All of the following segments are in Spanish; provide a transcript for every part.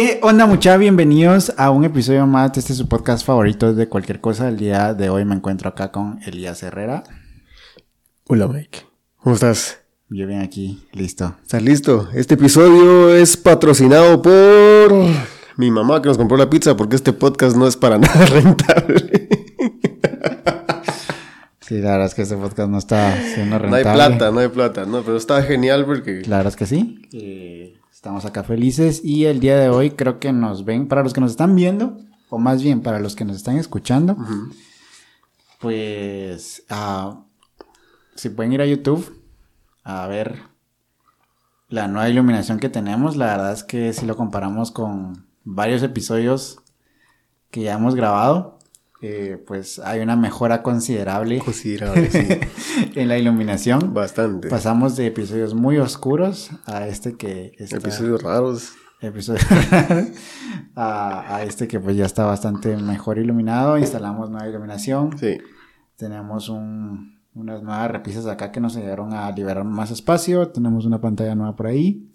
¿Qué onda mucha? Bienvenidos a un episodio más de este su podcast favorito de cualquier cosa. El día de hoy me encuentro acá con Elías Herrera. Hola Mike, ¿cómo estás? Yo bien aquí, listo. ¿Estás listo? Este episodio es patrocinado por mi mamá que nos compró la pizza porque este podcast no es para nada rentable. Sí, la verdad es que este podcast no está siendo No rentable. hay plata, no hay plata, no, pero está genial porque La verdad es que sí. Eh, estamos acá felices y el día de hoy creo que nos ven, para los que nos están viendo, o más bien para los que nos están escuchando, pues ah, si pueden ir a YouTube a ver la nueva iluminación que tenemos, la verdad es que si lo comparamos con varios episodios que ya hemos grabado, eh, pues hay una mejora considerable considerable, sí, en la iluminación. bastante. Pasamos de episodios muy oscuros a este que está, Episodios raros. a, a este que pues ya está bastante mejor iluminado. Instalamos nueva iluminación. Sí, Tenemos un- unas nuevas repisas acá que nos ayudaron a liberar más espacio. Tenemos una pantalla nueva por ahí.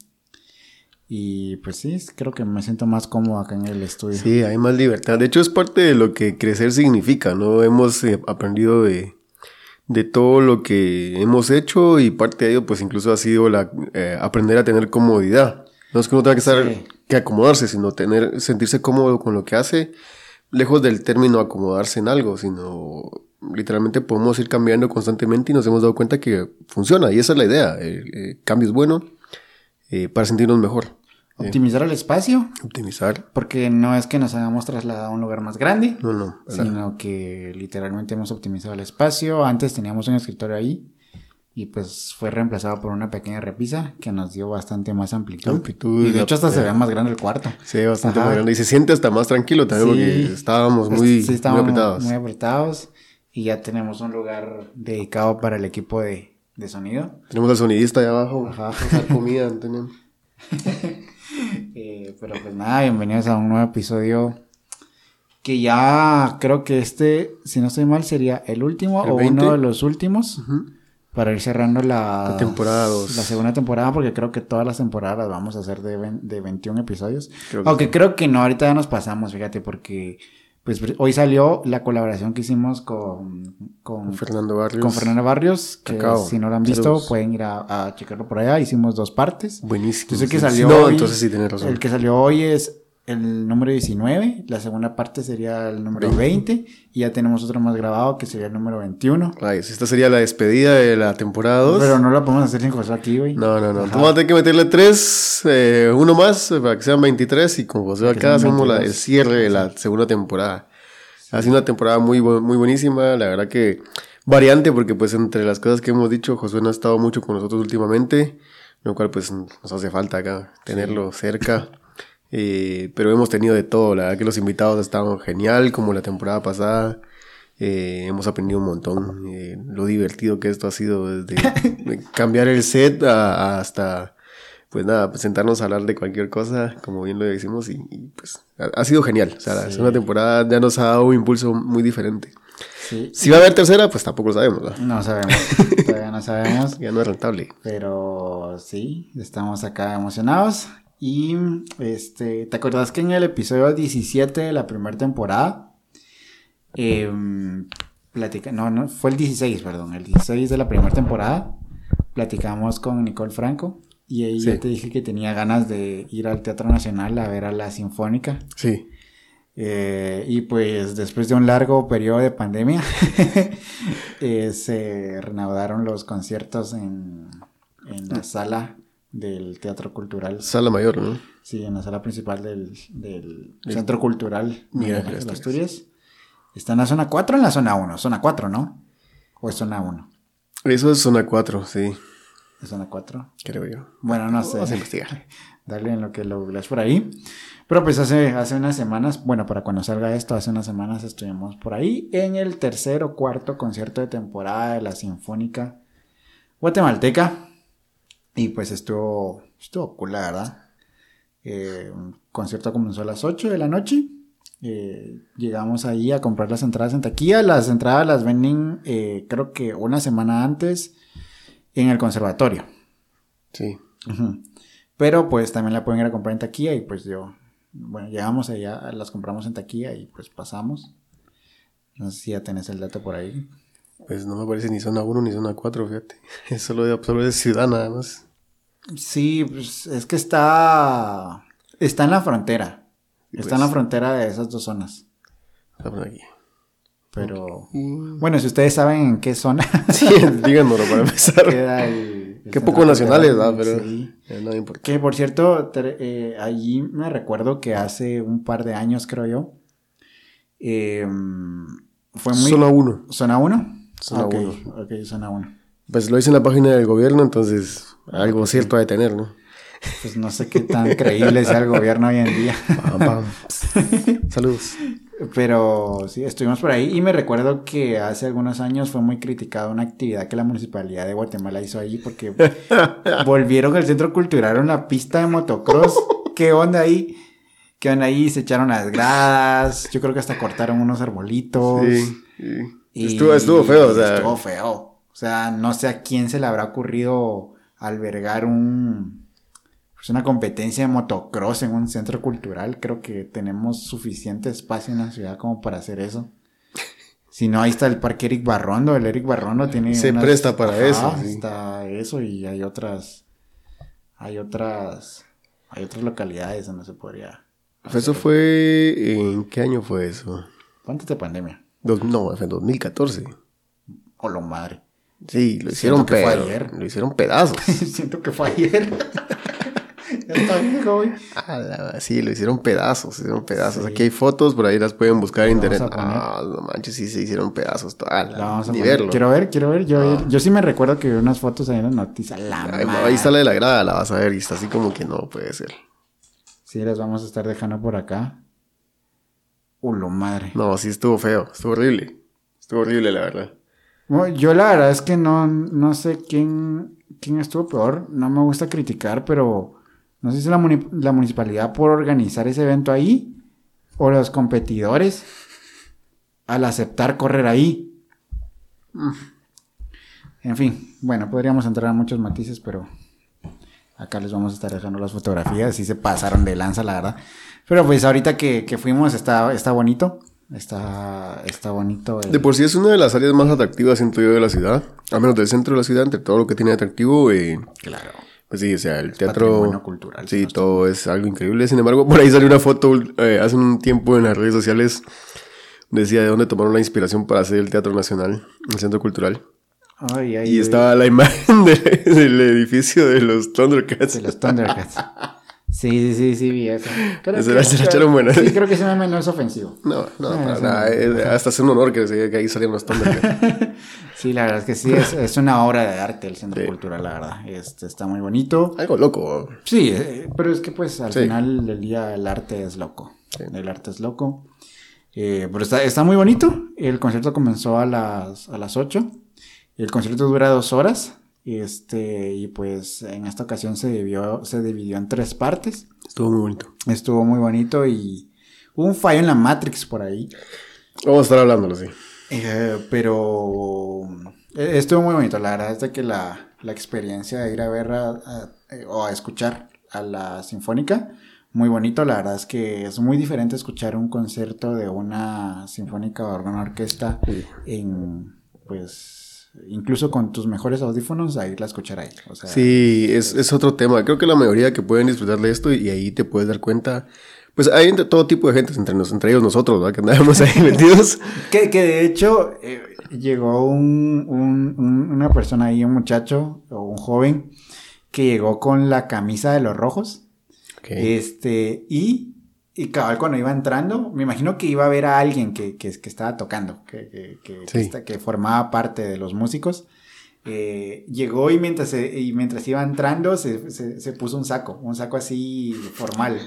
Y pues sí, creo que me siento más cómodo acá en el estudio. sí, hay más libertad. De hecho, es parte de lo que crecer significa, ¿no? Hemos eh, aprendido de, de todo lo que hemos hecho y parte de ello, pues incluso ha sido la, eh, aprender a tener comodidad. No es que uno tenga que estar, Sí. que acomodarse, sino tener, sentirse cómodo con lo que hace, lejos del término acomodarse en algo, sino literalmente podemos ir cambiando constantemente y nos hemos dado cuenta que funciona y esa es la idea. El, eh, cambio es bueno eh, para sentirnos mejor. Optimizar el espacio. optimizar. Porque no es que nos hayamos trasladado a un lugar más grande. No, no. ¿verdad? sino que literalmente hemos optimizado el espacio. Antes teníamos un escritorio ahí y pues fue reemplazado por una pequeña repisa que nos dio bastante más amplitud. Amplitud, y de hecho hasta se eh, ve más grande el cuarto. Se ve bastante Ajá. más grande y se siente hasta más tranquilo también Sí. porque estábamos muy, sí, estábamos muy apretados. muy apretados y ya tenemos un lugar dedicado para el equipo de, de sonido. Tenemos al sonidista allá abajo. Ajá. Comida, tenemos. Eh, pero pues nada, bienvenidos a un nuevo episodio que ya creo que este, si no estoy mal, sería el último ¿El o 20? uno de los últimos. Para ir cerrando la, La temporada dos. La segunda temporada, porque creo que todas las temporadas las vamos a hacer de, de 21 episodios. Creo Aunque sí. creo que no, ahorita ya nos pasamos, fíjate, porque pues hoy salió la colaboración que hicimos con, con, Fernando Barrios. con Fernando Barrios, que si no lo han visto Saludos. pueden ir a, a checarlo por allá. Hicimos dos partes. Buenísimo. Yo sé que salió No, hoy- entonces sí razón. El que salió hoy es el número 19, la segunda parte sería el número 20 y ya tenemos otro más grabado que sería el número 21. Ay, esta sería la despedida de la temporada 2. Pero no lo podemos hacer sin José aquí, güey. No, no, no. Ajá. Vamos a tener que meterle tres, eh, uno más eh, para que sean 23 y con José acá hacemos la- el 22. cierre de la segunda temporada. Ha sido una temporada muy, muy buenísima, la verdad que variante porque pues entre las cosas que hemos dicho, Josué no ha estado mucho con nosotros últimamente, lo cual pues nos hace falta acá tenerlo cerca. Eh, pero hemos tenido de todo, la verdad que los invitados estaban genial, como la temporada pasada. Eh, hemos aprendido un montón. eh, lo divertido que esto ha sido desde de cambiar el set a- a hasta, pues nada, sentarnos a hablar de cualquier cosa, como bien lo decimos, y, y, pues ha, ha sido genial. O sea, la Sí. segunda temporada ya nos ha dado un impulso muy diferente. Sí. Si va a haber tercera, pues tampoco lo sabemos, ¿verdad? No sabemos, todavía no sabemos, Ya no es rentable. pero sí, estamos acá emocionados. Y este, ¿te acuerdas que en el episodio 17 de la primera temporada, em, platica, no, no, fue el 16, perdón, el 16 de la primera temporada, platicamos con Nicole Franco y ahí yo Sí. te dije que tenía ganas de ir al Teatro Nacional a ver a la Sinfónica. Sí. Eh, y pues después de un largo periodo de pandemia, eh, se reanudaron los conciertos en, en la sala del Teatro Cultural. Sala mayor, ¿no? Sí, en la sala principal del, del Centro Cultural Miguel de. Asturias. ¿Está en la zona 4 o en la zona 1? Zona 4, ¿no? ¿O es zona 1? Eso es zona 4, sí, ¿Es zona 4? creo yo. Bueno, no sé. Vamos a investigar. Dale en lo que lo googleas por ahí. Pero pues hace, hace unas semanas, bueno, para cuando salga esto, hace unas semanas estuvimos por ahí en el tercer o cuarto concierto de temporada de la Sinfónica Guatemalteca. Y pues estuvo, estuvo cool, la verdad. Eh, un concierto comenzó a las 8 de la noche. Eh, llegamos ahí a comprar las entradas en taquilla. Las entradas las venden, eh, creo que una semana antes en el conservatorio. Sí. Pero pues también la pueden ir a comprar en taquilla y pues yo bueno, llegamos allá, las compramos en taquilla y pues pasamos. No sé si ya tenés el dato por ahí. Pues no me parece ni zona 1 ni zona 4, fíjate. Es solo, solo de ciudad nada más. Sí, pues es que está. Está en la frontera. está en la pues. frontera de esas dos zonas. Está por aquí. Pero. Bueno, si ustedes saben en qué zona. sí, díganoslo para empezar. queda el, el Qué poco nacionales, ¿verdad? Pero Sí. no importa. Que por cierto, eh, allí me recuerdo que hace un par de años, creo yo, eh, fue muy... Zona 1. ¿Zona 1? Zona ok, zona 1. Pues lo hice en la página del gobierno, entonces algo cierto ha de tener, ¿no? Pues no sé qué tan creíble sea el gobierno hoy en día. Pam, pam. Saludos. Pero sí, estuvimos por ahí y me recuerdo que hace algunos años fue muy criticada una actividad que la municipalidad de Guatemala hizo allí porque volvieron al centro cultural una pista de motocross. ¿Qué onda ahí? ¿Qué onda ahí? Se echaron las gradas. Yo creo que hasta cortaron unos arbolitos. Sí, sí. Y Estuvo, estuvo feo, o sea. Estuvo feo. O sea, no sé a quién se le habrá ocurrido albergar un. Pues una competencia de motocross en un centro cultural. Creo que tenemos suficiente espacio en la ciudad como para hacer eso. Si no, ahí está el parque Eric Barrondo. El Eric Barrondo tiene. Se presta para eso, sí. Está eso y hay otras. Hay otras. Hay otras localidades donde se podría. Eso fue. ¿En qué año fue eso? ¿Cuánto de pandemia? Dos- no, fue en 2014. O lo madre. Sí, lo hicieron ayer. Lo hicieron pedazos. Siento que fue ayer. está viejo, güey. Ah, la- sí, lo hicieron pedazos, hicieron pedazos. Sí. Aquí hay fotos, por ahí las pueden buscar en La internet. Ah, no manches, sí se hicieron pedazos. Ah, la- La ni verlo. Quiero ver, quiero ver. Yo, yo sí me recuerdo que vi unas fotos ahí en las noticias. La Ay, ahí sale de la grada, la vas a ver y está así como que no puede ser. Sí, las vamos a estar dejando por acá. Uh, lo madre. No, sí estuvo feo, estuvo horrible. Estuvo horrible, la verdad. Bueno, yo la verdad es que no, no sé quién, quién estuvo peor. No me gusta criticar, pero no sé si la, la municipalidad por organizar ese evento ahí o los competidores al aceptar correr ahí. En fin, bueno, podríamos entrar a muchos matices, pero acá les vamos a estar dejando las fotografías. Sí se pasaron de lanza, la verdad. Pero pues ahorita que, que fuimos está, está bonito. Está, está bonito. el- De por sí es una de las áreas más atractivas, siento yo, de la ciudad. Al menos del centro de la ciudad, entre todo lo que tiene de atractivo. eh, Claro. pues sí, o sea, el teatro. patrimonio cultural, Sí, todo es algo increíble. Sin embargo, por ahí salió una foto eh, hace un tiempo en las redes sociales. Decía de dónde tomaron la inspiración para hacer el Teatro Nacional, el Centro Cultural. Ay, ay, Y ay, estaba la imagen de- del edificio de los Thundercats. De los Thundercats. Sí, sí, sí, sí, vi eso. Creo Se la- se la echaron buena. Sí, creo que ese meme no es ofensivo. No, no, Ah, para nada. hasta es un honor que, que ahí los Thundercats. Sí, la verdad es que sí, es, es una obra de arte el Centro Sí. Cultural, la verdad. Este, está muy bonito. Algo loco. Sí, eh, pero es que pues al Sí. final del día el arte es loco. Sí. El arte es loco. Eh, pero está, está muy bonito. El concierto comenzó a las, a las 8. El concierto dura dos horas. Este, y pues en esta ocasión se dividió, se dividió en tres partes. Estuvo muy bonito. Estuvo muy bonito y hubo un fallo en la Matrix por ahí. Vamos a estar hablándolo, sí. Eh, pero eh, estuvo muy bonito. La verdad es de que la, la experiencia de ir a ver a- a- eh, o a escuchar a la sinfónica, muy bonito. La verdad es que es muy diferente escuchar un concierto de una sinfónica o una orquesta Sí. en, pues, incluso con tus mejores audífonos, a irla a escuchar ahí. O sea, Sí, es, es otro tema. Creo que la mayoría que pueden disfrutar de esto y ahí te puedes dar cuenta. Pues hay entre todo tipo de gente, entre, nos, entre ellos nosotros, ¿verdad? Que andábamos ahí metidos. Que, que de hecho eh, llegó un, un- un- una persona ahí, un muchacho o un joven, que llegó con la camisa de los rojos. Este, y, y cabal cuando iba entrando, me imagino que iba a ver a alguien que, que, que estaba tocando, que, que, que, que Sí. esta- que formaba parte de los músicos. Eh, llegó y mientras, y mientras iba entrando se, se- se puso un saco, un saco así formal.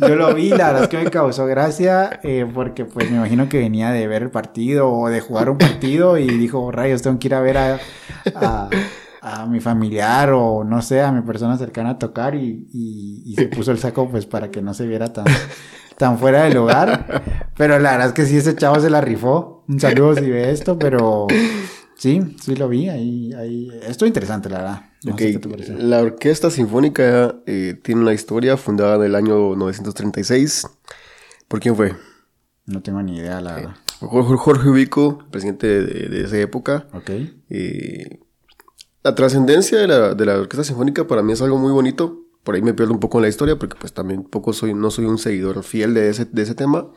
Yo lo vi, la verdad es que me causó gracia eh, porque pues me imagino que venía de ver el partido o de jugar un partido y dijo, rayos, tengo que ir a ver a, a- a mi familiar o no sé, a mi persona cercana a tocar y, y- y se puso el saco pues para que no se viera tan, tan fuera de lugar. Pero la verdad es que sí, ese chavo se la rifó. Un saludo si ve esto, pero Sí, sí lo vi. Ahí, ahí... Esto es interesante, la verdad. No te. La Orquesta Sinfónica eh, tiene una historia fundada en el año 936. ¿Por quién fue? No tengo ni idea, la verdad. Jorge, Jorge Ubico, presidente de, de esa época. Ok. Eh, la trascendencia de la, de la Orquesta Sinfónica para mí es algo muy bonito. Por ahí me pierdo un poco en la historia porque pues también poco soy, no soy un seguidor fiel de ese, de ese tema.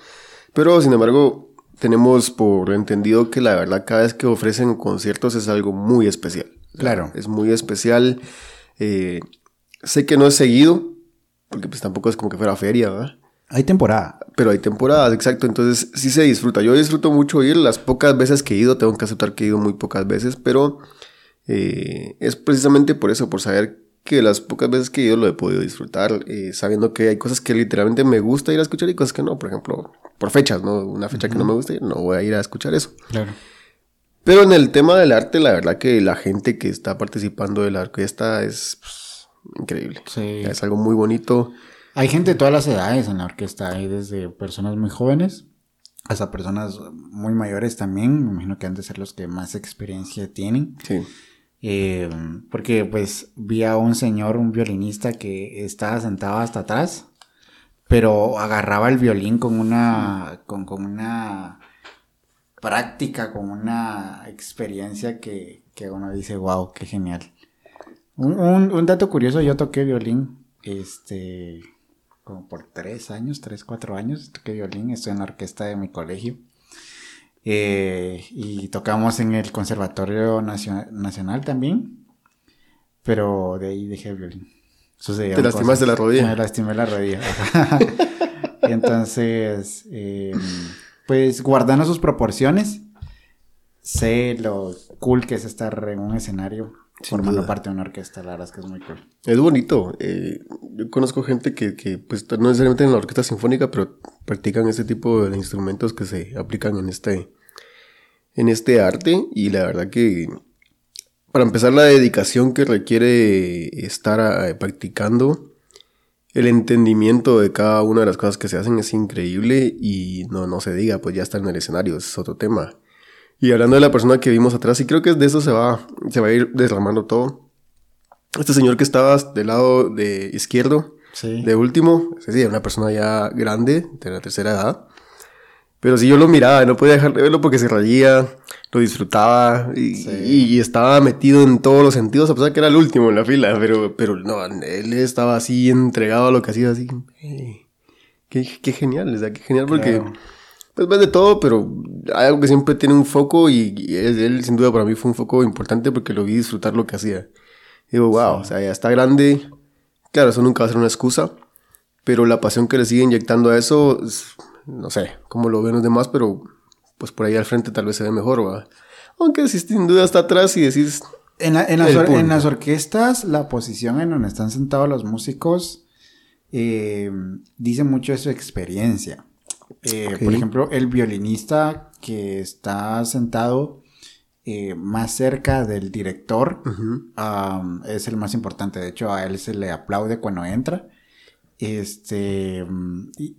Pero sin embargo, tenemos por entendido que la verdad cada vez que ofrecen conciertos es algo muy especial. Claro. Es muy especial. Eh, sé que no es seguido, porque pues tampoco es como que fuera feria, ¿verdad? Hay temporada. Pero hay temporadas, exacto. Entonces sí se disfruta. Yo disfruto mucho ir. Las pocas veces que he ido, tengo que aceptar que he ido muy pocas veces, pero eh, es precisamente por eso, por saber que las pocas veces que ido lo he podido disfrutar, eh, sabiendo que hay cosas que literalmente me gusta ir a escuchar y cosas que no. Por ejemplo, por fechas, ¿no? Una fecha que no me gusta no voy a ir a escuchar eso. Claro. Pero en el tema del arte, la verdad que la gente que está participando de la orquesta es pues, increíble. Sí. Es algo muy bonito. Hay gente de todas las edades en la orquesta. Hay desde personas muy jóvenes hasta personas muy mayores también. Me imagino que han de ser los que más experiencia tienen. Sí. Eh, porque pues vi a un señor, un violinista que estaba sentado hasta atrás, pero agarraba el violín con una, con, con una práctica, con una experiencia que, que uno dice, wow, qué genial. Un, un, dato curioso, yo toqué violín, este, como por tres años, tres, cuatro años, toqué violín, estoy en la orquesta de mi colegio. Eh, y tocamos en el Conservatorio Nacio- Nacional también. Pero de ahí dejé el violín. Sucedieron Te lastimaste cosas. la rodilla. Me lastimé la rodilla. Entonces, eh, pues guardando sus proporciones, sé lo cool que es estar en un escenario Sin formando duda. parte de una orquesta. La verdad es que es muy cool. Es bonito. eh, yo conozco gente que, que, pues, no necesariamente en la orquesta sinfónica, pero practican este tipo de instrumentos que se aplican en este, en este arte. Y la verdad que, para empezar, la dedicación que requiere estar eh, practicando, el entendimiento de cada una de las cosas que se hacen es increíble. Y no, no se diga, pues ya está en el escenario, es otro tema. Y hablando de la persona que vimos atrás, y creo que de eso se va, se va a ir derramando todo. Este señor que estaba del lado de izquierdo, Sí. de último, es decir, una persona ya grande, de la tercera edad. Pero si yo lo miraba, no podía dejar de verlo porque se reía, lo disfrutaba y, Sí. y- y estaba metido en todos los sentidos, a pesar que era el último en la fila. Pero, pero no, él estaba así entregado a lo que hacía, así. eh, qué, qué genial, o sea, qué genial porque Claro. pues ves de todo, pero hay algo que siempre tiene un foco y, y él sin duda para mí fue un foco importante porque lo vi disfrutar lo que hacía. Digo, wow, o sea, ya está grande. Claro, eso nunca va a ser una excusa, pero la pasión que le sigue inyectando a eso, es- no sé cómo lo ven los demás, pero pues por ahí al frente tal vez se ve mejor. Aunque sí, sin duda está atrás y decís, En, la- en las, or- en las orquestas, la posición en donde están sentados los músicos eh, dice mucho de su experiencia. Eh. Por ejemplo, el violinista que está sentado eh, más cerca del director es el más importante. De hecho, a él se le aplaude cuando entra. Este, y-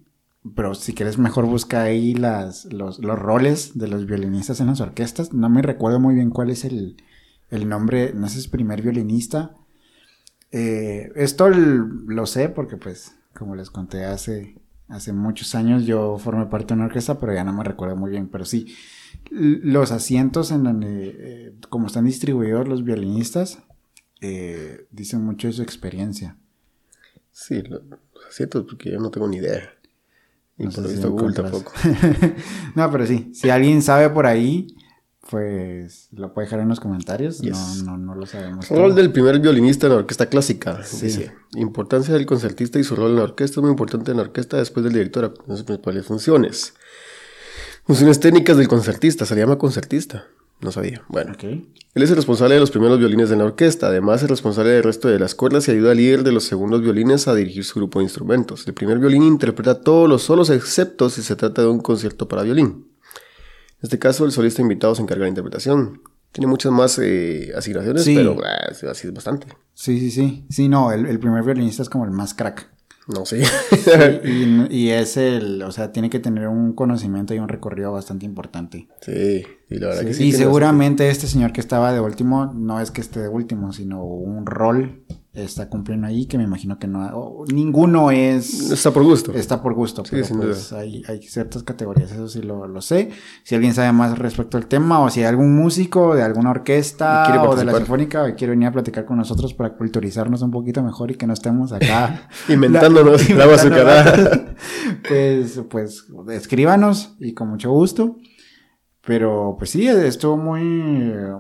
pero si quieres mejor busca ahí las, los, los roles de los violinistas en las orquestas. No me recuerdo muy bien cuál es el, el nombre, no sé si primer violinista. Eh, esto lo sé porque pues, como les conté hace, hace muchos años, yo formé parte de una orquesta, pero ya no me recuerdo muy bien. Pero sí, los asientos en donde, eh, como están distribuidos los violinistas, eh, dicen mucho de su experiencia. sí, lo, los asientos, porque yo no tengo ni idea. Y No por lo si visto Google encuentras. tampoco. no, pero sí, si alguien sabe por ahí, pues lo puede dejar en los comentarios. Yes. No, no, no lo sabemos. Rol todo. del primer violinista en la orquesta clásica. Sí. Dice, importancia del concertista y su rol en la orquesta es muy importante en la orquesta después del director. Sus principales funciones. Funciones técnicas del concertista. Se le llama concertista. No sabía. Bueno. Él es el responsable de los primeros violines en la orquesta. Además, es responsable del resto de las cuerdas y ayuda al líder de los segundos violines a dirigir su grupo de instrumentos. El primer violín interpreta todos los solos excepto si se trata de un concierto para violín. En este caso, el solista invitado se encarga de la interpretación. Tiene muchas más eh, asignaciones, Sí. pero ah, así es bastante. Sí, sí, sí. Sí, no, el, el primer violinista es como el más crack. No sé. y, y, es el, o sea, tiene que tener un conocimiento y un recorrido bastante importante. Sí, y la verdad que sí. Y seguramente este señor que estaba de último, no es que esté de último, sino un rol está cumpliendo ahí, que me imagino que no, ninguno es... Está por gusto. Está por gusto, pero pues hay, hay, ciertas categorías, eso sí lo, lo, sé. Si alguien sabe más respecto al tema, o si hay algún músico de alguna orquesta o de la sinfónica que quiere venir a platicar con nosotros para culturizarnos un poquito mejor y que no estemos acá... inventándonos la, la pues, pues, escríbanos y con mucho gusto. Pero pues sí, estuvo muy,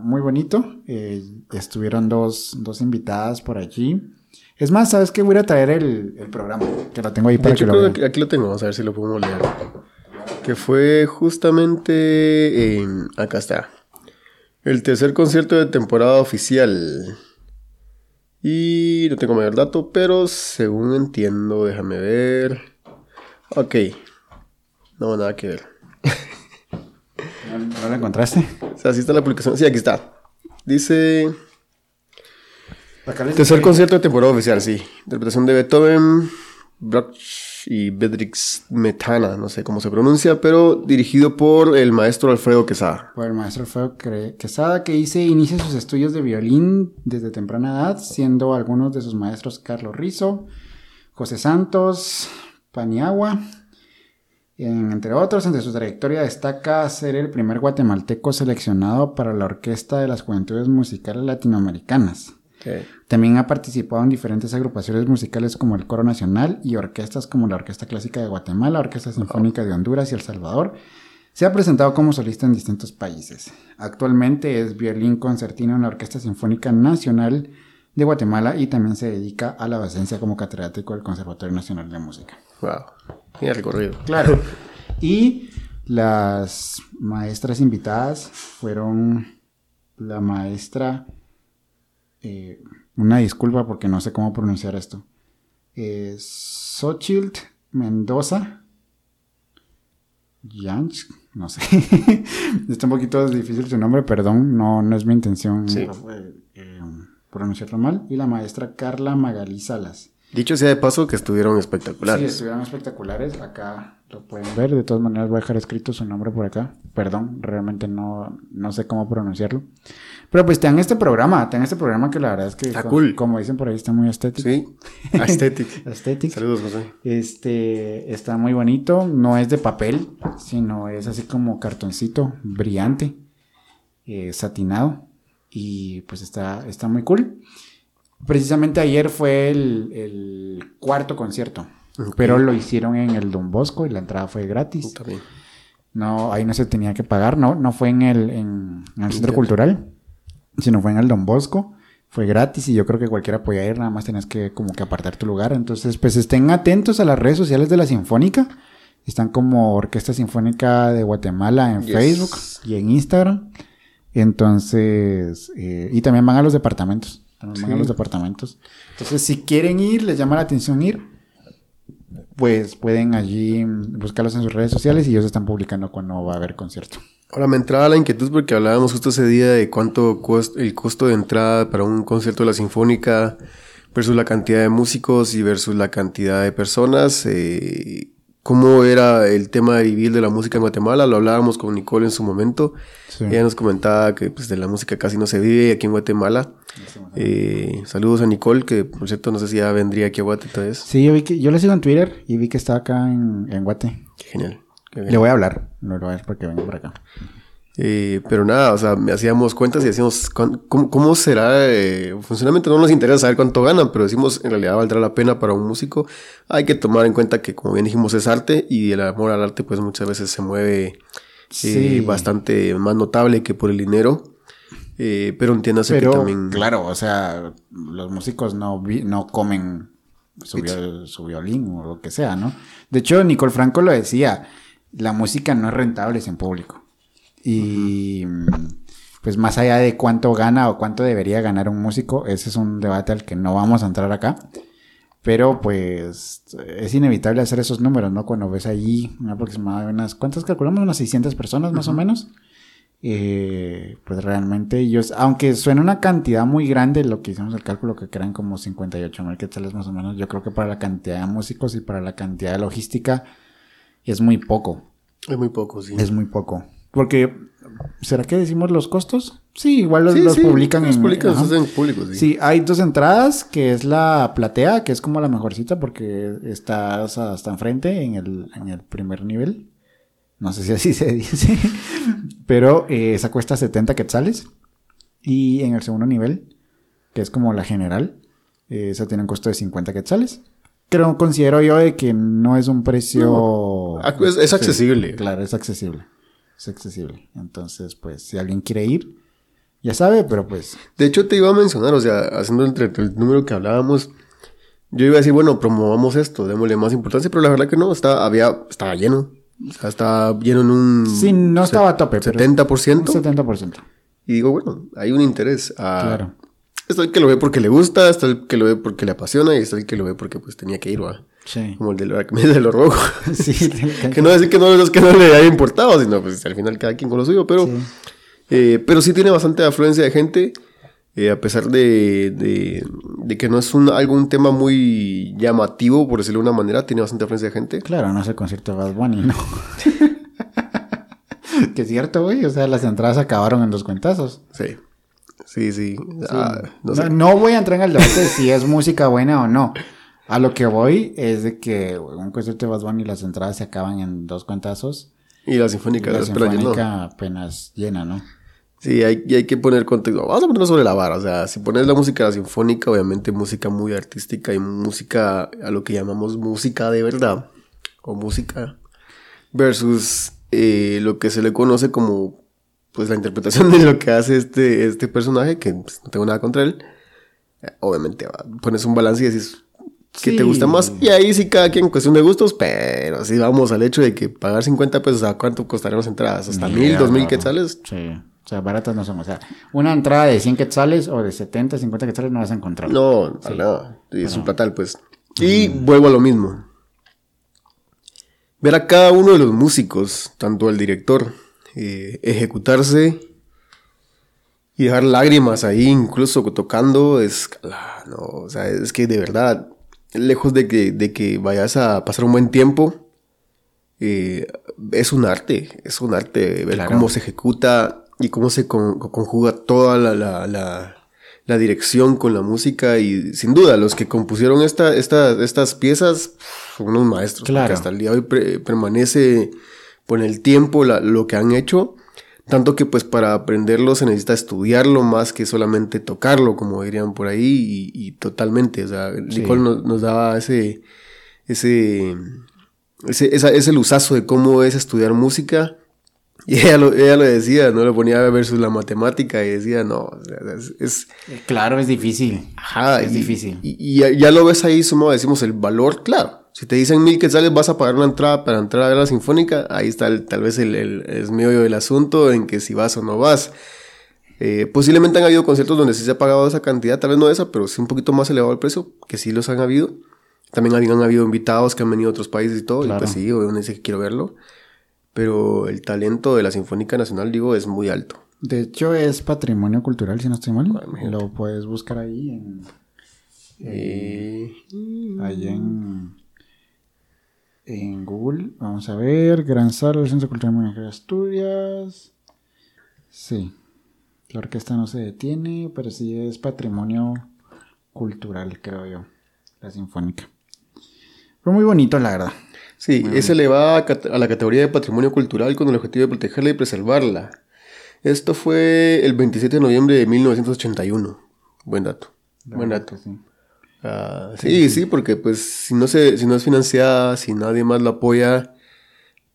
muy bonito. Eh, estuvieron dos, dos invitadas por allí. Es más, ¿sabes qué? Voy a traer el, el programa, que lo tengo ahí para que lo vean. Aquí lo tengo, vamos a ver si lo podemos leer. Que fue justamente en... Acá está. El tercer concierto de temporada oficial. Y no tengo mayor dato, pero según entiendo, déjame ver. Ok. No, nada que ver. ¿No, lo encontraste? O sea, así está la publicación. Sí, aquí está. Dice. Tercer concierto de temporada oficial, sí. Interpretación de Beethoven, Brock y Bedrix Metana, no sé cómo se pronuncia, pero dirigido por el maestro Alfredo Quesada. Por el maestro Alfredo Quesada, que dice, inicia sus estudios de violín desde temprana edad, siendo algunos de sus maestros Carlos Rizo, José Santos, Paniagua, entre otros, entre su trayectoria destaca ser el primer guatemalteco seleccionado para la Orquesta de las Juventudes Musicales Latinoamericanas. También ha participado en diferentes agrupaciones musicales como el Coro Nacional y orquestas como la Orquesta Clásica de Guatemala, Orquesta Sinfónica de Honduras y El Salvador. Se ha presentado como solista en distintos países. Actualmente es violín concertino en la Orquesta Sinfónica Nacional de Guatemala y también se dedica a la docencia como catedrático del Conservatorio Nacional de Música. Wow. Mira recorrido. Claro. Y las maestras invitadas fueron la maestra. Eh, una disculpa porque no sé cómo pronunciar esto. Eh, Xochitl Mendoza. Janch, no sé. Está un poquito difícil su nombre, perdón, no, no es mi intención eh, pronunciarlo mal. Y la maestra Carla Magalí Salas. Dicho sea de paso que estuvieron espectaculares. Sí, estuvieron espectaculares. Acá lo pueden ver. De todas maneras voy a dejar escrito su nombre por acá. Perdón, realmente no, no sé cómo pronunciarlo. Pero pues tengan este programa, tengan este programa que la verdad es que... Está cool. Como dicen por ahí, está muy estético. Sí, estético. estético. Saludos, José. Este, está muy bonito. No es de papel, sino es así como cartoncito brillante, eh, satinado. Y pues está, está muy cool. Precisamente ayer fue el, cuarto concierto, pero lo hicieron en el Don Bosco y la entrada fue gratis. No, ahí no se tenía que pagar, no, no fue en el, en, el centro cultural, sino fue en el Don Bosco. Fue gratis y yo creo que cualquiera podía ir, nada más tenías que como que apartar tu lugar. Entonces, pues estén atentos a las redes sociales de la Sinfónica. Están como Orquesta Sinfónica de Guatemala en Facebook y en Instagram. Entonces, eh, y también van a los departamentos a los departamentos. Entonces, si quieren ir, les llama la atención ir, pues pueden allí buscarlos en sus redes sociales y ellos están publicando cuando va a haber concierto. Ahora me entraba la inquietud porque hablábamos justo ese día de cuánto cuesta el costo de entrada para un concierto de la Sinfónica versus la cantidad de músicos y versus la cantidad de personas. Eh, cómo era el tema de vivir de la música en Guatemala. Lo hablábamos con Nicole en su momento. Ella nos comentaba que pues, de la música casi no se vive aquí en Guatemala. Eh, saludos a Nicole, que por cierto no sé si ya vendría aquí a Guate vez. Sí, yo vi que yo le sigo en Twitter y vi que está acá en, en Guate. Qué genial. Le voy a hablar, no lo voy a ver porque vengo por acá. Eh, pero nada, o sea, me hacíamos cuentas y decíamos, ¿cómo, será el eh, funcionamiento? No nos interesa saber cuánto ganan, pero decimos, en realidad valdrá la pena para un músico. Hay que tomar en cuenta que, como bien dijimos, es arte y el amor al arte, pues muchas veces se mueve eh, bastante más notable que por el dinero. pero entiéndase que también. Claro, o sea, los músicos no, no comen su, su violín o lo que sea, ¿no? De hecho, Nicole Franco lo decía, la música no es rentable sin público. Y pues más allá de cuánto gana o cuánto debería ganar un músico, ese es un debate al que no vamos a entrar acá. Pero pues es inevitable hacer esos números, ¿no? Cuando ves allí de unas, ¿cuántas calculamos? Unas 600 personas más o menos. eh, pues realmente ellos, aunque suena una cantidad muy grande, lo que hicimos el cálculo que crean como 58 mil quetzales más o menos, yo creo que para la cantidad de músicos y para la cantidad de logística es muy poco. Es muy poco, sí. Es muy poco. Porque, ¿será que decimos los costos? Sí, igual los, los publican los en... publican, ajá. sí. Sí, hay dos entradas, que es la platea, que es como la mejorcita porque está hasta, enfrente en el, en el primer nivel. No sé si así se dice. Pero eh, esa cuesta 70 quetzales. Y en el segundo nivel, que es como la general, eh, esa tiene un costo de 50 quetzales. Pero considero yo de que no es un precio... Es, es accesible. Claro, es accesible. Es accesible. Entonces, pues, si alguien quiere ir, ya sabe, pero pues... De hecho, te iba a mencionar, o sea, haciendo entre el número que hablábamos, yo iba a decir, bueno, promovamos esto, démosle más importancia, pero la verdad que no, estaba, había, estaba lleno. O sea, estaba lleno en un... Sí, no estaba a tope, pero... 70%. Un 70%. Y digo, bueno, hay un interés. A... Claro. Está el que lo ve porque le gusta, está el que lo ve porque le apasiona y está el que lo ve porque pues tenía que ir, ¿va? Sí. Como el de lo, de lo rojo. Sí, que no decir que no, es que no le haya importado, sino pues al final cada quien con lo suyo, pero Sí. eh, pero sí tiene bastante afluencia de gente, eh, a pesar de, de, de que no es un, algún tema muy llamativo, por decirlo de una manera, tiene bastante afluencia de gente. Claro, no es el concierto de Bad Bunny, ¿no? que es cierto, güey. O sea, las entradas acabaron en dos cuentazos. Sí, sí, sí. Ah, no no, voy a entrar en el debate de si es música buena o no. A lo que voy es de que un concierto de Bad Bunny las entradas se acaban en dos cuentazos. Y la Y sinfónica, la yo no. sinfónica apenas llena, ¿no? Sí, hay, y hay que poner contexto. Vamos a ponerlo sobre la vara. O sea, si pones la música la sinfónica, obviamente música muy artística y música a lo que llamamos música de verdad. O música. Versus eh, lo que se le conoce como pues la interpretación de lo que hace este, este personaje, que pues, no tengo nada contra él. Eh, Obviamente pones un balance y qué te Sí. gusta más. Y ahí sí cada quien cuestión de gustos, pero si vamos al hecho de que pagar 50 pesos, ¿a cuánto costarían las entradas? ¿Hasta mil, dos mil quetzales? Sí. O sea, baratas no son. O sea, una entrada de 100 quetzales o de 70, 50 quetzales no vas a encontrar. No, para nada. Es un platal, pues. Y vuelvo a lo mismo. Ver a cada uno de los músicos, tanto el director, eh, ejecutarse y dejar lágrimas ahí, incluso tocando, es. No, o sea, es que de verdad, lejos de que, de que vayas a pasar un buen tiempo, eh, es un arte, es un arte ver Claro. cómo se ejecuta y cómo se con- conjuga toda la, la- la- la dirección con la música y sin duda los que compusieron esta, esta- estas piezas son unos maestros, Claro. hasta el día de hoy pre- permanece con el tiempo lo que han hecho, tanto que pues para aprenderlo se necesita estudiarlo más que solamente tocarlo, como dirían por ahí, y, y totalmente, o sea, Sí. Nicole nos, nos daba ese, ese, ese, esa- ese luzazo de cómo es estudiar música. Y ella lo, ella lo decía, ¿no? Lo ponía a versus la matemática y decía, no, o sea, es, es- Claro, es difícil. ajá, Es y- difícil. Y, y ya, ya lo ves ahí, sumo, decimos el valor, claro. Si te dicen mil quetzales, vas a pagar una entrada para entrar a ver la sinfónica, ahí está el- tal vez el, el, medio del asunto en que si vas o no vas. Eh, posiblemente han habido conciertos donde sí se ha pagado esa cantidad, tal vez no esa, pero sí un poquito más elevado el precio, que sí los han habido. También habían habido invitados que han venido de otros países y todo, Claro. y pues sí, obviamente dice que quiero verlo. Pero el talento de la Sinfónica Nacional, digo, es muy alto. De hecho, es patrimonio cultural, si no estoy mal. Ah. Lo puedes buscar ahí en. Eh, Ahí en. En Google. Vamos a ver. Gran Sala del Centro Cultural Municipal de Asturias. Sí. La orquesta no se detiene, pero sí es patrimonio cultural, creo yo. La sinfónica. Fue muy bonito, la verdad. Sí, es elevada a la categoría de patrimonio cultural con el objetivo de protegerla y preservarla. Esto fue el 27 de noviembre de 1981. Buen dato. Buen dato. Sí. Ah, sí, sí, porque pues si no se, si no es financiada, si nadie más la apoya,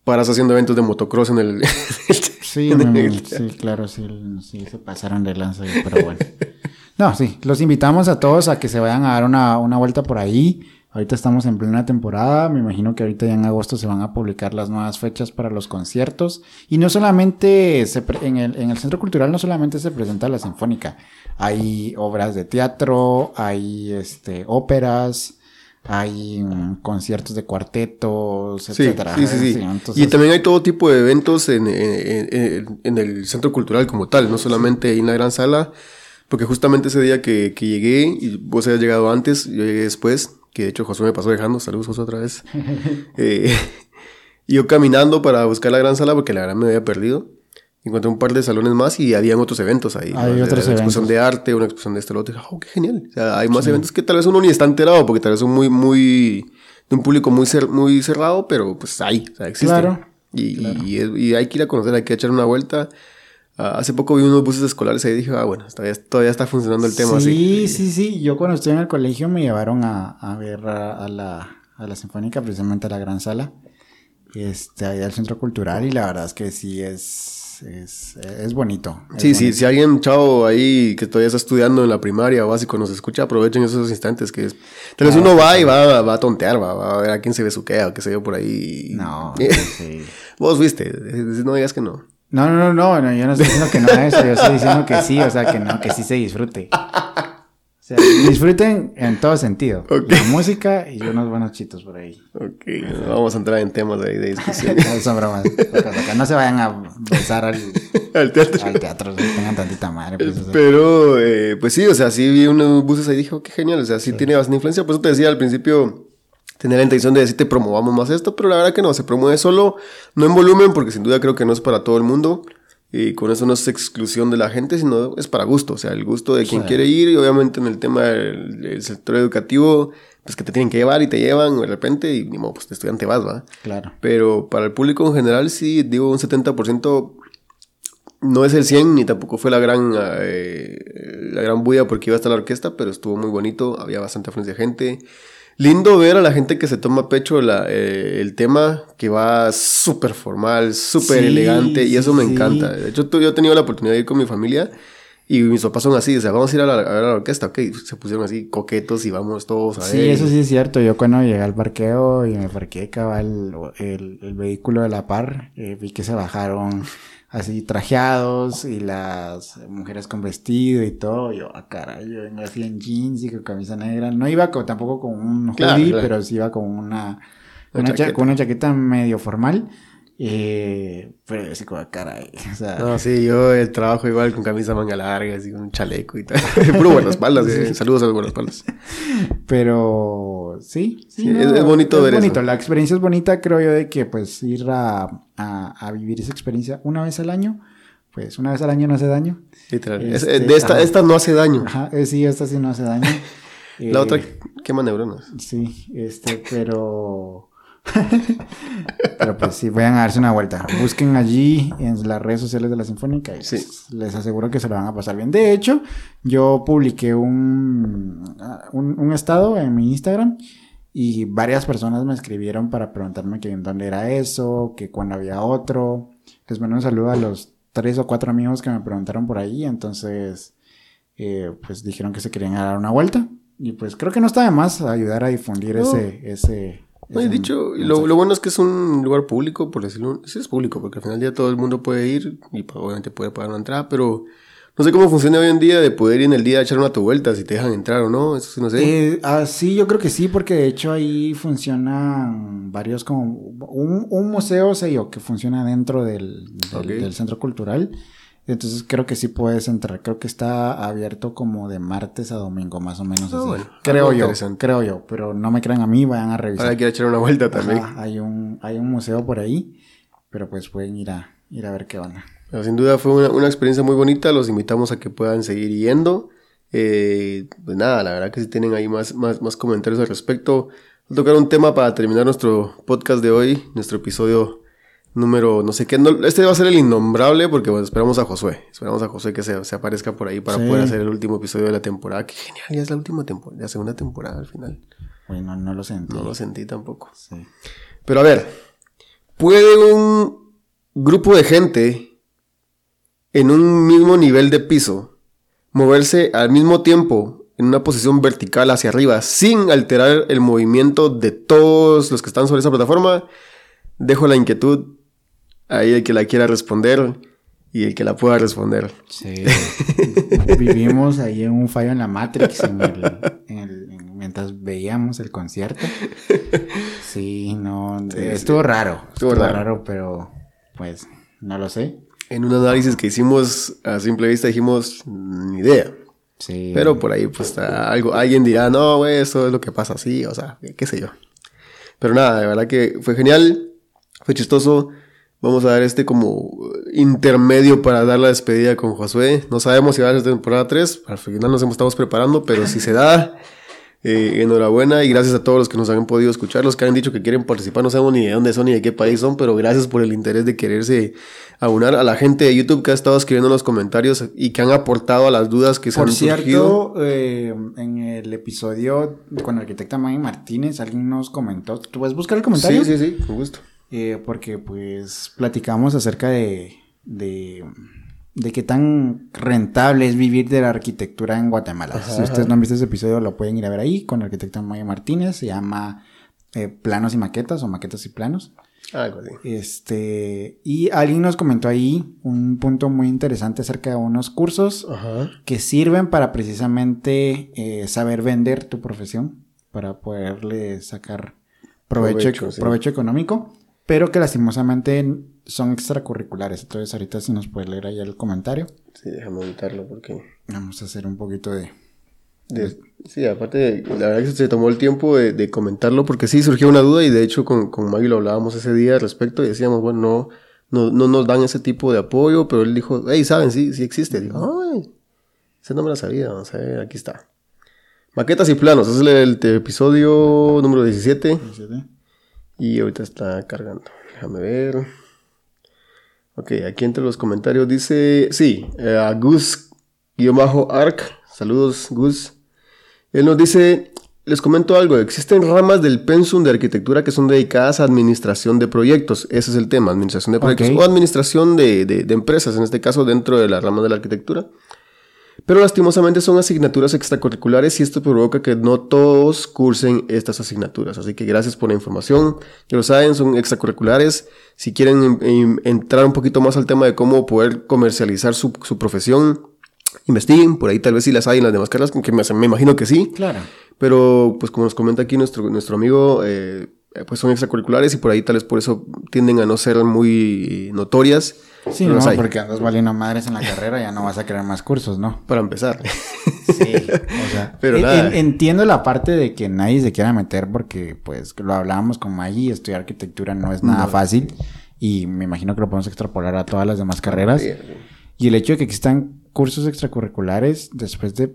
paras haciendo eventos de motocross en el. Sí, en el- sí, claro, sí, sí, se pasaron de lanza, pero bueno. No, sí, los invitamos a todos a que se vayan a dar una, una vuelta por ahí. Ahorita estamos en plena temporada, me imagino que ahorita ya en agosto se van a publicar las nuevas fechas para los conciertos. Y no solamente se pre- en, el, en el Centro Cultural no solamente se presenta la Sinfónica, hay obras de teatro, hay este, óperas, hay mm, conciertos de cuartetos, etcétera. sí, sí, sí. entonces- Y también hay todo tipo de eventos en, en- en- en el centro cultural como tal, no solamente en la gran sala, porque justamente ese día que, que llegué, y vos habías llegado antes, yo llegué después, que de hecho Josué me pasó dejando, saludos Josué otra vez. Eh, yo caminando para buscar la gran sala porque la verdad me había perdido. Encontré un par de salones más y habían otros eventos ahí. Hay ¿no? otros Una exposición de arte, una exposición de este, lo otro. Oh, qué genial. O sea, hay más eventos que tal vez uno ni está enterado porque tal vez son muy, muy, de un público muy, cer- muy cerrado, pero pues hay, o sea, existen. Claro, Y, claro. Y, es- y hay que ir a conocer, hay que echar una vuelta. Ah, hace poco vi unos buses escolares ahí y dije, ah, bueno, todavía, todavía está funcionando el tema sí, así. sí, sí. Yo cuando estuve en el colegio me llevaron a, a ver a, a la, a la Sinfónica, precisamente a la gran sala, este, ahí al centro cultural, y la verdad es que sí es, es, es bonito. es Sí, sí, bonito. si alguien chavo ahí que todavía está estudiando en la primaria o básico nos escucha, aprovechen esos instantes que es... Tal vez uno va y va, va a tontear, va, va a ver a quién se besuquea o qué sé yo por ahí. No, sí. Vos viste, no digas que no. No, no, no, no, no, yo no estoy diciendo que no a eso, yo estoy diciendo que sí, o sea, que no, que sí se disfrute. Sea, disfruten en todo sentido. La música y unos buenos chitos por ahí. Ok, vamos a entrar en temas ahí de discusión. No, son bromas. Acá no se vayan a besar al, Al teatro. al teatro, tengan tantita madre. Pues. Pero, eh, pues sí, o sea, sí vi unos buses ahí y dije, oh, qué genial, o sea, sí, tiene bastante influencia. Por eso te decía al principio, tenía la intención de decirte promovamos más esto, pero la verdad que no, se promueve solo, no en volumen, porque sin duda creo que no es para todo el mundo. Y con eso no es exclusión de la gente, sino es para gusto, o sea, el gusto de quien Sí. quiere ir. Y obviamente en el tema del, del sector educativo, pues que te tienen que llevar y te llevan de repente, y ni modo, pues de estudiante vas, va. Claro. Pero para el público en general, sí, digo, un 70% no es el 100, ni tampoco fue la gran, eh, la gran bulla porque iba a estar la orquesta, pero estuvo muy bonito, había bastante afluencia de gente. Lindo ver a la gente que se toma a pecho la, eh, el tema, que va súper formal, súper Sí, elegante, y sí, eso me encanta. De hecho, tú- yo he tenido la oportunidad de ir con mi familia. Y mis papás son así, o sea, vamos a ir a la, a ver la orquesta, ok, se pusieron así coquetos y vamos todos a ver. Sí, eso sí es cierto. Yo cuando llegué al parqueo y me parqué cabal el, el vehículo de la par, eh, vi que se bajaron así trajeados y las mujeres con vestido y todo. Yo, ah, caray, yo vengo así en jeans y con camisa negra. No iba con- tampoco con un hoodie, Claro, claro. pero sí iba con una, Una una cha- chaqueta. con una chaqueta medio formal. Eh, pero así como, caray, o sea, No, sí, yo el trabajo igual con camisa manga larga, así con un chaleco y tal. Puro guardaespaldas, eh. saludos a los guardaespaldas. Pero sí, sí, Sí, es- es bonito ver eso. bonito. La experiencia es bonita, creo yo, de que pues ir a, a, a vivir esa experiencia una vez al año, pues una vez al año no hace daño. Literal. Es- Este, de esta, no hace daño. Ajá, eh, sí, esta sí no hace daño. La Eh, otra quema neuronas. Sí, este, pero... pero pues sí, vayan a darse una vuelta. Busquen allí en las redes sociales de la Sinfónica y Sí. les aseguro que se lo van a pasar bien. De hecho, yo publiqué un, un, un estado en mi Instagram y varias personas me escribieron para preguntarme que en dónde era eso, que cuando había otro. Les mando un saludo a los tres o cuatro amigos que me preguntaron por ahí, entonces eh, pues dijeron que se querían dar una vuelta. Y pues creo que no está de más ayudar a difundir ese, ese, No, he dicho, lo, lo bueno es que es un lugar público, por decirlo. Sí, es público, porque al final del día todo el mundo puede ir y pues, obviamente puede pagar una entrada, pero no sé cómo funciona hoy en día de poder ir en el día a echar una tu vuelta, si te dejan entrar o no, eso sí no sé. Eh, ah, sí, yo creo que sí, porque de hecho ahí funcionan varios como un, un museo, sé yo, que funciona dentro del, del, Ok. del centro cultural. Entonces creo que sí puedes entrar. Creo que está abierto como de martes a domingo, más o menos Ah, así. bueno, creo yo, creo yo, pero no me crean a mí, vayan a revisar. Ahora quiero echar una vuelta también. Ajá, hay un, hay un museo por ahí, pero pues pueden ir a, ir a ver qué van. Pero sin duda fue una, una experiencia muy bonita. Los invitamos a que puedan seguir yendo. Eh, pues nada, la verdad que si tienen ahí más, más, más comentarios al respecto. Voy a tocar un tema para terminar nuestro podcast de hoy, nuestro episodio número, no sé qué. no- este va a ser el innombrable porque bueno, esperamos a Josué. Esperamos a Josué que se, se aparezca por ahí para Sí. poder hacer el último episodio de la temporada. Qué genial, ya es la última temporada, la segunda temporada al final. Bueno, no lo sentí. No lo sentí tampoco. Sí. Pero a ver, ¿puede un grupo de gente en un mismo nivel de piso moverse al mismo tiempo en una posición vertical hacia arriba sin alterar el movimiento de todos los que están sobre esa plataforma? Dejo la inquietud ahí el que la quiera responder y el que la pueda responder. Sí. Vivimos ahí en un fallo en la Matrix, en el, en el- en mientras veíamos el concierto. Sí, no, estuvo raro. Estuvo, raro. pero pues no lo sé. En un análisis que hicimos a simple vista dijimos, ni idea. Sí. Pero por ahí pues algo, alguien dirá, no, güey, eso es lo que pasa así, o sea, qué sé yo. Pero nada, de verdad que fue genial, fue chistoso. Vamos a dar este como intermedio para dar la despedida con Josué. No sabemos si va a ser temporada 3, al final nos estamos preparando, pero si se da, eh, enhorabuena y gracias a todos los que nos han podido escuchar, los que han dicho que quieren participar, no sabemos ni de dónde son ni de qué país son, pero gracias por el interés de quererse aunar a la gente de YouTube que ha estado escribiendo en los comentarios y que han aportado a las dudas que se han surgido. Por cierto, eh, en el episodio con la arquitecta Maggie Martínez, alguien nos comentó, ¿tú puedes buscar el comentario? Sí, sí, sí, con gusto. Eh, porque pues platicamos acerca de, de de qué tan rentable es vivir de la arquitectura en Guatemala. Si ustedes no han visto ese episodio, lo pueden ir a ver ahí con el arquitecto Maya Martínez. Se llama eh, Planos y Maquetas o Maquetas y Planos. Algo así. Este, y alguien nos comentó ahí un punto muy interesante acerca de unos cursos que sirven para precisamente eh, saber vender tu profesión, para poderle sacar provecho, provecho económico pero que lastimosamente son extracurriculares. Entonces, ahorita si nos puede leer ahí el comentario. Sí, déjame editarlo porque. Vamos a hacer un poquito de. sí, aparte, la verdad que se tomó el tiempo de, comentarlo porque sí surgió una duda y de hecho con, con Maggie lo hablábamos ese día al respecto y decíamos, bueno, no, no, nos dan ese tipo de apoyo, pero él dijo, hey, ¿saben? Sí, sí existe. Digo, ay, ese no me la sabía, vamos a ver, aquí está. Maquetas y planos, es el, episodio número 17. 17. Y ahorita está cargando. Déjame ver. Ok, aquí entre los comentarios dice, sí, eh, a Gus-Arc, saludos Gus. Él nos dice, les comento algo, existen ramas del pensum de arquitectura que son dedicadas a administración de proyectos, ese es el tema, administración de proyectos o administración de, de, empresas, en este caso dentro de la rama de la arquitectura. Pero lastimosamente son asignaturas extracurriculares y esto provoca que no todos cursen estas asignaturas. Así que gracias por la información. Ya lo saben, son extracurriculares. Si quieren entrar un poquito más al tema de cómo poder comercializar su, profesión, investiguen. Por ahí tal vez sí las hay en las demás carreras, que me, me imagino que sí. Claro. Pero pues como nos comenta aquí nuestro, nuestro amigo, eh, pues son extracurriculares y por ahí tal vez por eso tienden a no ser muy notorias. Sí, no, porque andas valiendo madres en la carrera, ya no vas a crear más cursos, ¿no? Para empezar. Sí, o sea, pero entiendo la parte de que nadie se quiera meter porque, pues, lo hablábamos con Maggie, estudiar arquitectura no es nada fácil y me imagino que lo podemos extrapolar a todas las demás carreras. Y el hecho de que existan cursos extracurriculares después de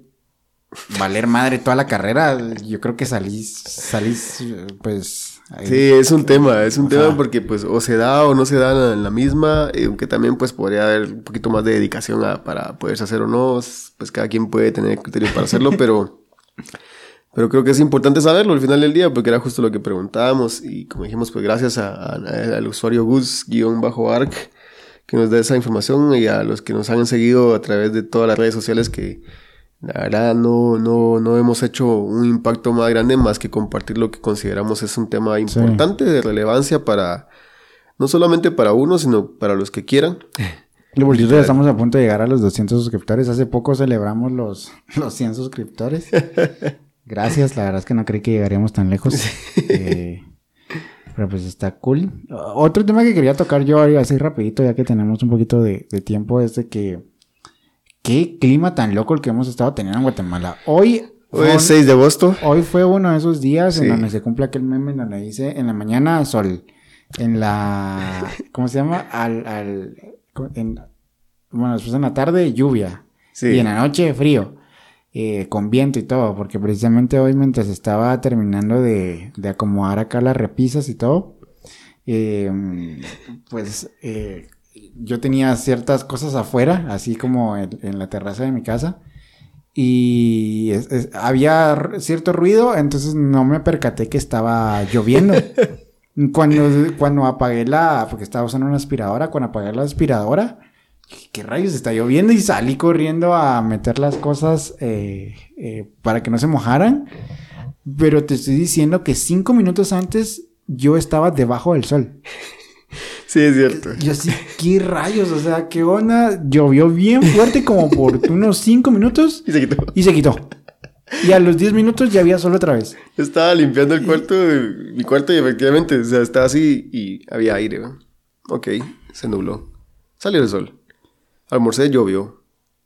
valer madre toda la carrera, yo creo que salís, salís, pues Sí, es un tema, es un tema porque pues o se da o no se da en la misma, eh, aunque también pues podría haber un poquito más de dedicación para poderse hacer o no, pues cada quien puede tener criterio para hacerlo, pero, pero creo que es importante saberlo al final del día porque era justo lo que preguntábamos y como dijimos pues gracias al usuario Gus-Arc que nos da esa información y a los que nos han seguido a través de todas las redes sociales que la verdad no, no, no hemos hecho un impacto más grande más que compartir lo que consideramos es un tema importante de relevancia para, no solamente para uno, sino para los que quieran. Y ya estamos a punto de llegar a los 200 suscriptores. Hace poco celebramos los, los 100 suscriptores. Gracias, la verdad es que no creí que llegaríamos tan lejos. Eh, pero pues está cool. Otro tema que quería tocar yo así rapidito, ya que tenemos un poquito de, de tiempo, es de que qué clima tan loco el que hemos estado teniendo en Guatemala. Hoy... Hoy es 6 de agosto. Hoy fue uno de esos días en donde se cumple aquel meme en donde dice en la mañana sol, en la... ¿Cómo se llama? Al... al bueno, después en la tarde lluvia. Y en la noche frío. Eh, con viento y todo, porque precisamente hoy mientras estaba terminando de, de acomodar acá las repisas y todo, eh, pues eh, yo tenía ciertas cosas afuera, así como en, la terraza de mi casa. Y había cierto ruido, entonces no me percaté que estaba lloviendo. cuando, cuando apagué la, porque estaba usando una aspiradora, cuando apagué la aspiradora, ¿qué rayos está lloviendo? Y salí corriendo a meter las cosas eh, eh, para que no se mojaran. Pero te estoy diciendo que cinco minutos antes yo estaba debajo del sol. Sí, es cierto. Yo así, ¿qué rayos? O sea, ¿qué onda? Llovió bien fuerte como por unos cinco minutos. Y se quitó. Y se quitó. Y a los 10 minutos ya había sol otra vez. Estaba limpiando el cuarto, mi cuarto, y efectivamente, o sea, estaba así y había aire. ¿no? Ok, se nubló. Salió el sol. Almorcé, llovió.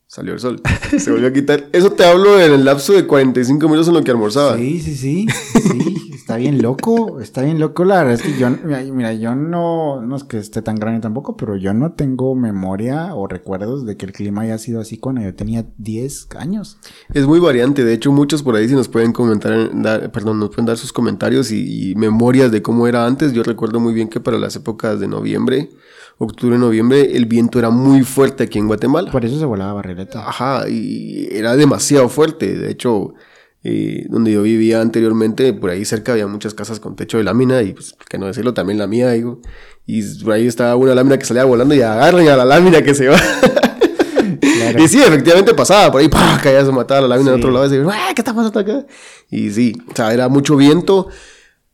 Salió el sol. Se volvió a quitar. Eso te hablo en el lapso de 45 minutos en lo que almorzaba. Sí, sí, sí. Sí, está bien loco. Está bien loco. La verdad es que yo, mira, yo no, no es que esté tan grande tampoco, pero yo no tengo memoria o recuerdos de que el clima haya sido así cuando yo tenía 10 años. Es muy variante. De hecho, muchos por ahí sí nos pueden comentar, dar, perdón, nos pueden dar sus comentarios y, y memorias de cómo era antes. Yo recuerdo muy bien que para las épocas de noviembre, octubre, noviembre, el viento era muy fuerte aquí en Guatemala. Por eso se volaba barrileta. Ajá, y era demasiado fuerte. De hecho, eh, donde yo vivía anteriormente, por ahí cerca había muchas casas con techo de lámina y, pues, que no decirlo, también la mía, digo. Y por ahí estaba una lámina que salía volando y agarran a la lámina que se va. Claro. Y sí, efectivamente pasaba, por ahí, ¡pah! caía, se mataba la lámina Sí. de otro lado y decía, "Ah, ¿qué está pasando acá? Y sí, o sea, era mucho viento.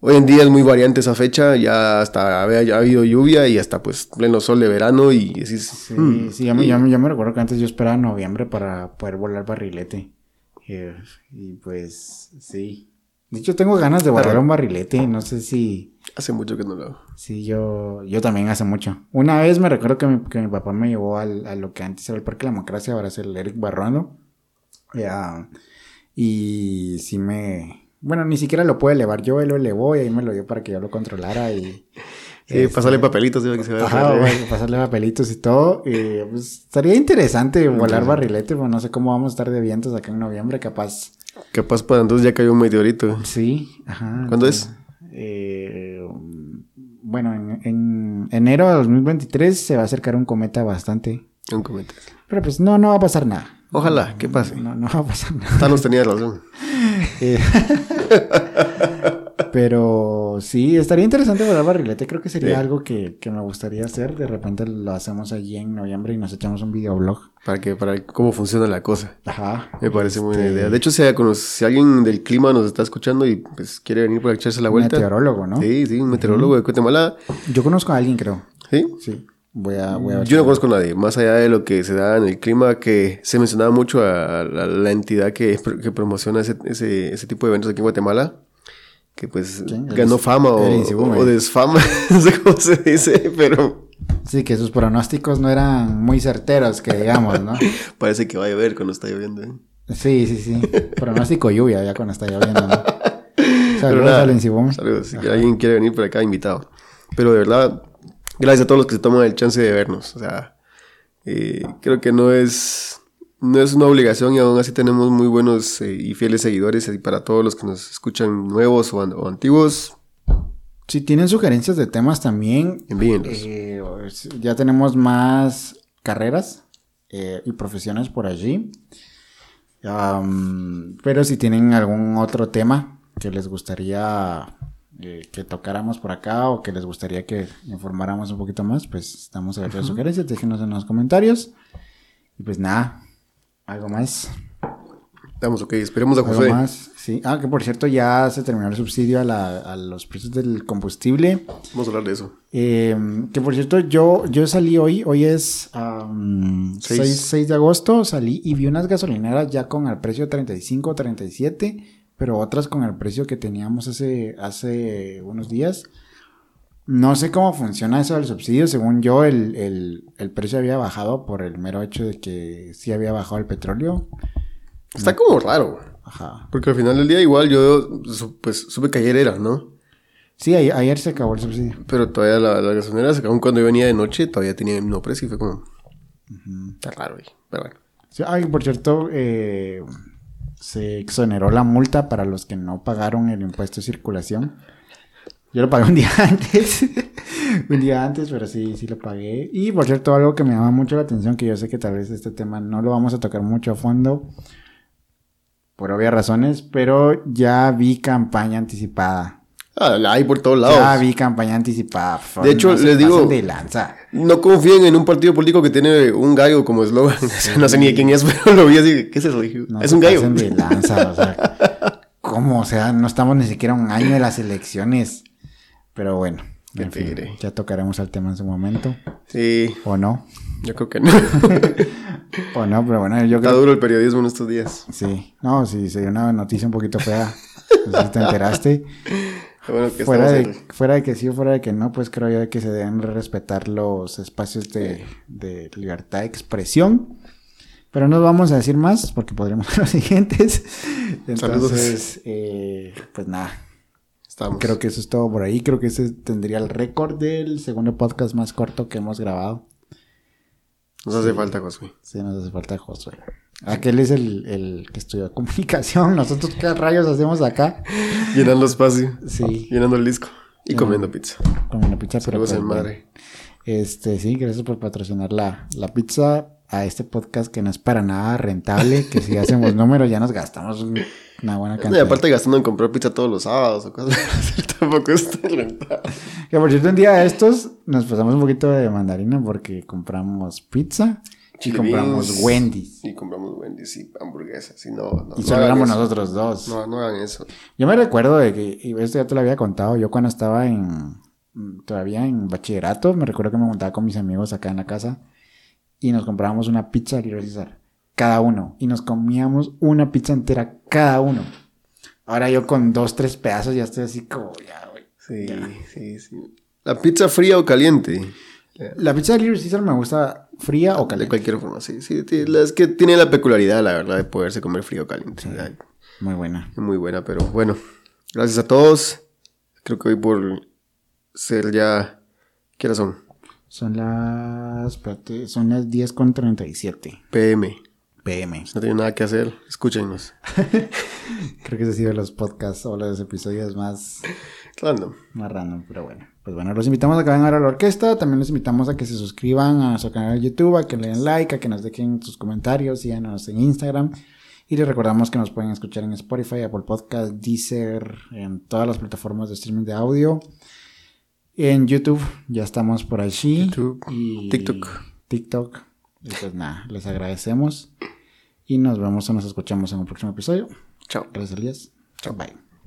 Hoy en día es muy variante esa fecha, ya hasta había ya ha habido lluvia y hasta pues pleno sol de verano y decís, Sí, "Hmm". sí, yo me, me- yo me recuerdo que antes yo esperaba noviembre para poder volar barrilete. Eh, y pues, sí. De hecho, tengo ganas de Claro. un barrilete. No sé si, hace mucho que no lo hago. si yo, yo también hace mucho. Una vez me recuerdo que mi, que mi papá me llevó al, a lo que antes era el Parque de la Democracia, ahora es el Eric Barrondo. Ya, y sí me... Bueno, ni siquiera lo puede elevar. Yo él lo elevó y ahí me lo dio para que yo lo controlara y... Sí, este, pasarle papelitos, digo, que se. Ajá, bueno, pasarle papelitos y todo. Y pues estaría interesante volar barrilete, pero no sé cómo vamos a estar de vientos acá en noviembre, capaz. Capaz para entonces ya cayó un meteorito. Sí, ajá. ¿Cuándo entonces, eh, bueno, en, en enero de 2023 se va a acercar un cometa bastante. Un comentario. Pero pues no, no va a pasar nada. Ojalá, que pase. No, no va a pasar nada. Thanos tenía razón. Eh, Pero sí, estaría interesante volar barrilete. Creo que sería Sí. algo que, que me gustaría hacer. De repente lo hacemos allí en noviembre y nos echamos un videoblog. Para que, para cómo funciona la cosa. Ajá. Me parece muy buena Este, idea. De hecho, si, si alguien del clima nos está escuchando y pues quiere venir para echarse la vuelta. Meteorólogo, ¿no? Sí, sí, un meteorólogo de Guatemala. Yo conozco a alguien, creo. Sí. Sí. Voy a, voy a ver. Yo no conozco a nadie, más allá de lo que se da en el clima, que se mencionaba mucho a, la, la entidad que, que promociona ese, ese, ese tipo de eventos aquí en Guatemala, que pues ganó fama o, desfama, no sé cómo se dice, pero Sí, que sus pronósticos no eran muy certeros, que digamos, ¿no? parece que va a llover cuando está lloviendo. ¿eh? Sí, sí, sí. Pronóstico lluvia ya cuando está lloviendo, ¿no? Saludos nada, al. Saludos, si alguien quiere venir por acá, invitado. Pero de verdad, gracias a todos los que se toman el chance de vernos. O sea, eh, creo que no es, no es una obligación y aún así tenemos muy buenos eh, y fieles seguidores. Y para todos los que nos escuchan nuevos o, an- o antiguos, Si tienen sugerencias de temas también, envíenlos. eh, ya tenemos más carreras eh, y profesiones por allí. Pero si tienen algún otro tema que les gustaría que tocáramos por acá o que les gustaría que informáramos un poquito más, pues estamos abiertos a sugerencias, déjenos en los comentarios. Y pues nada, algo más. Vamos, ok, esperemos a Algo José. más. Sí. Ah, que por cierto ya se terminó el subsidio a, la- a los precios del combustible. Vamos a hablar de eso. Eh, que por cierto, yo, yo salí hoy, hoy es am, Seis. 6, 6 de agosto, salí y vi unas gasolineras ya con el precio 35, 37, pero otras con el precio que teníamos hace, hace unos días. No sé cómo funciona eso del subsidio, según yo el, el, el precio había bajado por el mero hecho de que sí había bajado el petróleo. Está como raro. Ajá. Porque al final del día igual yo pues supe que ayer era, ¿no? Sí, ayer se acabó el subsidio. Pero todavía la, la gasolinera, aún cuando yo venía de noche, todavía tenía el mismo precio y fue como... Está raro, güey. Pero bueno. Sí, ay, por cierto, eh, se exoneró la multa para los que no pagaron el impuesto de circulación. Yo lo pagué un día antes. un día antes, pero sí, sí lo pagué. Y por cierto, algo que me llama mucho la atención, que yo sé que tal vez este tema no lo vamos a tocar mucho a fondo, por obvias razones, pero ya vi campaña anticipada. Ah, la hay por todos lados. Ya vi campaña anticipada. por De hecho, no les digo- de lanza. No confíen en un partido político que tiene un gallo como eslogan. no sé ni de quién es, pero lo vi así. ¿Qué es eso? No es un gallo. de lanza, o sea, ¿cómo? O sea, no estamos ni siquiera un año de las elecciones. Pero bueno, en fin, ya tocaremos el tema en su momento. Sí. ¿O no? Yo creo que no. o no, pero bueno, yo Está creo duro el periodismo en estos días. Sí, no, sí, sería una noticia un poquito fea. No si te enteraste. Bueno, que Fuera de, en- fuera de que sí o fuera de que no, pues creo yo que se deben respetar los espacios de, de libertad de expresión. Pero no vamos a decir más porque podríamos ser los siguientes. Entonces, eh, pues nada, Estamos. creo que eso es todo por ahí. Creo que ese tendría el récord del segundo podcast más corto que hemos grabado. Nos hace falta, Josué. Sí, nos hace falta Josué. Aquel es el, el que estudió comunicación. Nosotros, ¿qué rayos hacemos acá? Llenando espacio. Sí, Llenando el disco. Y comiendo pizza. una pizza, pero Saludos pues, en madre. Este, sí, gracias por patrocinar la, la pizza a este podcast que no es para nada rentable, que si hacemos números ya nos gastamos un- una buena No, y cantidad. aparte gastando en comprar pizza todos los sábados o cosas así, tampoco está rentable. Que por cierto, un día de estos nos pasamos un poquito de mandarina porque compramos pizza y compramos. Wendy's. Y compramos Wendy's y hamburguesas. Y no, no, Y solo éramos nosotros dos. No, no hagan eso. Yo me recuerdo de que, y esto ya te lo había contado, yo cuando estaba en, todavía en bachillerato, me recuerdo que me juntaba con mis amigos acá en la casa y nos comprábamos una pizza de Little Caesar, cada uno, y nos comíamos una pizza entera cada uno. Ahora yo con dos, tres pedazos ya estoy así como, ya, güey. Sí, sí, sí. ¿La pizza fría o caliente? La pizza de Little Caesar me gusta fría o De caliente. cualquier forma, sí. sí es que tiene la peculiaridad, la verdad, de poderse comer frío o caliente. Muy buena. Muy buena, pero bueno. Gracias a todos. Creo que hoy por ser ya... ¿Qué hora son? Son las, son las 10 con 37 PM. pm. No tienen nada que hacer. Escúchenos. Creo que ese ha sido los podcasts o los episodios más Random. Más random, pero bueno. Pues bueno, los invitamos a que vengan a la orquesta. También los invitamos a que se suscriban a nuestro canal de YouTube, a que le den like, a que nos dejen sus comentarios, síganos en Instagram. Y les recordamos que nos pueden escuchar en Spotify, Apple Podcast, Deezer, en todas las plataformas de streaming de audio. En YouTube ya estamos por allí. YouTube, y TikTok. TikTok. Y pues nada, les agradecemos. Y nos vemos o nos escuchamos en un próximo episodio. Chao. Gracias, Elías. Chao. Bye.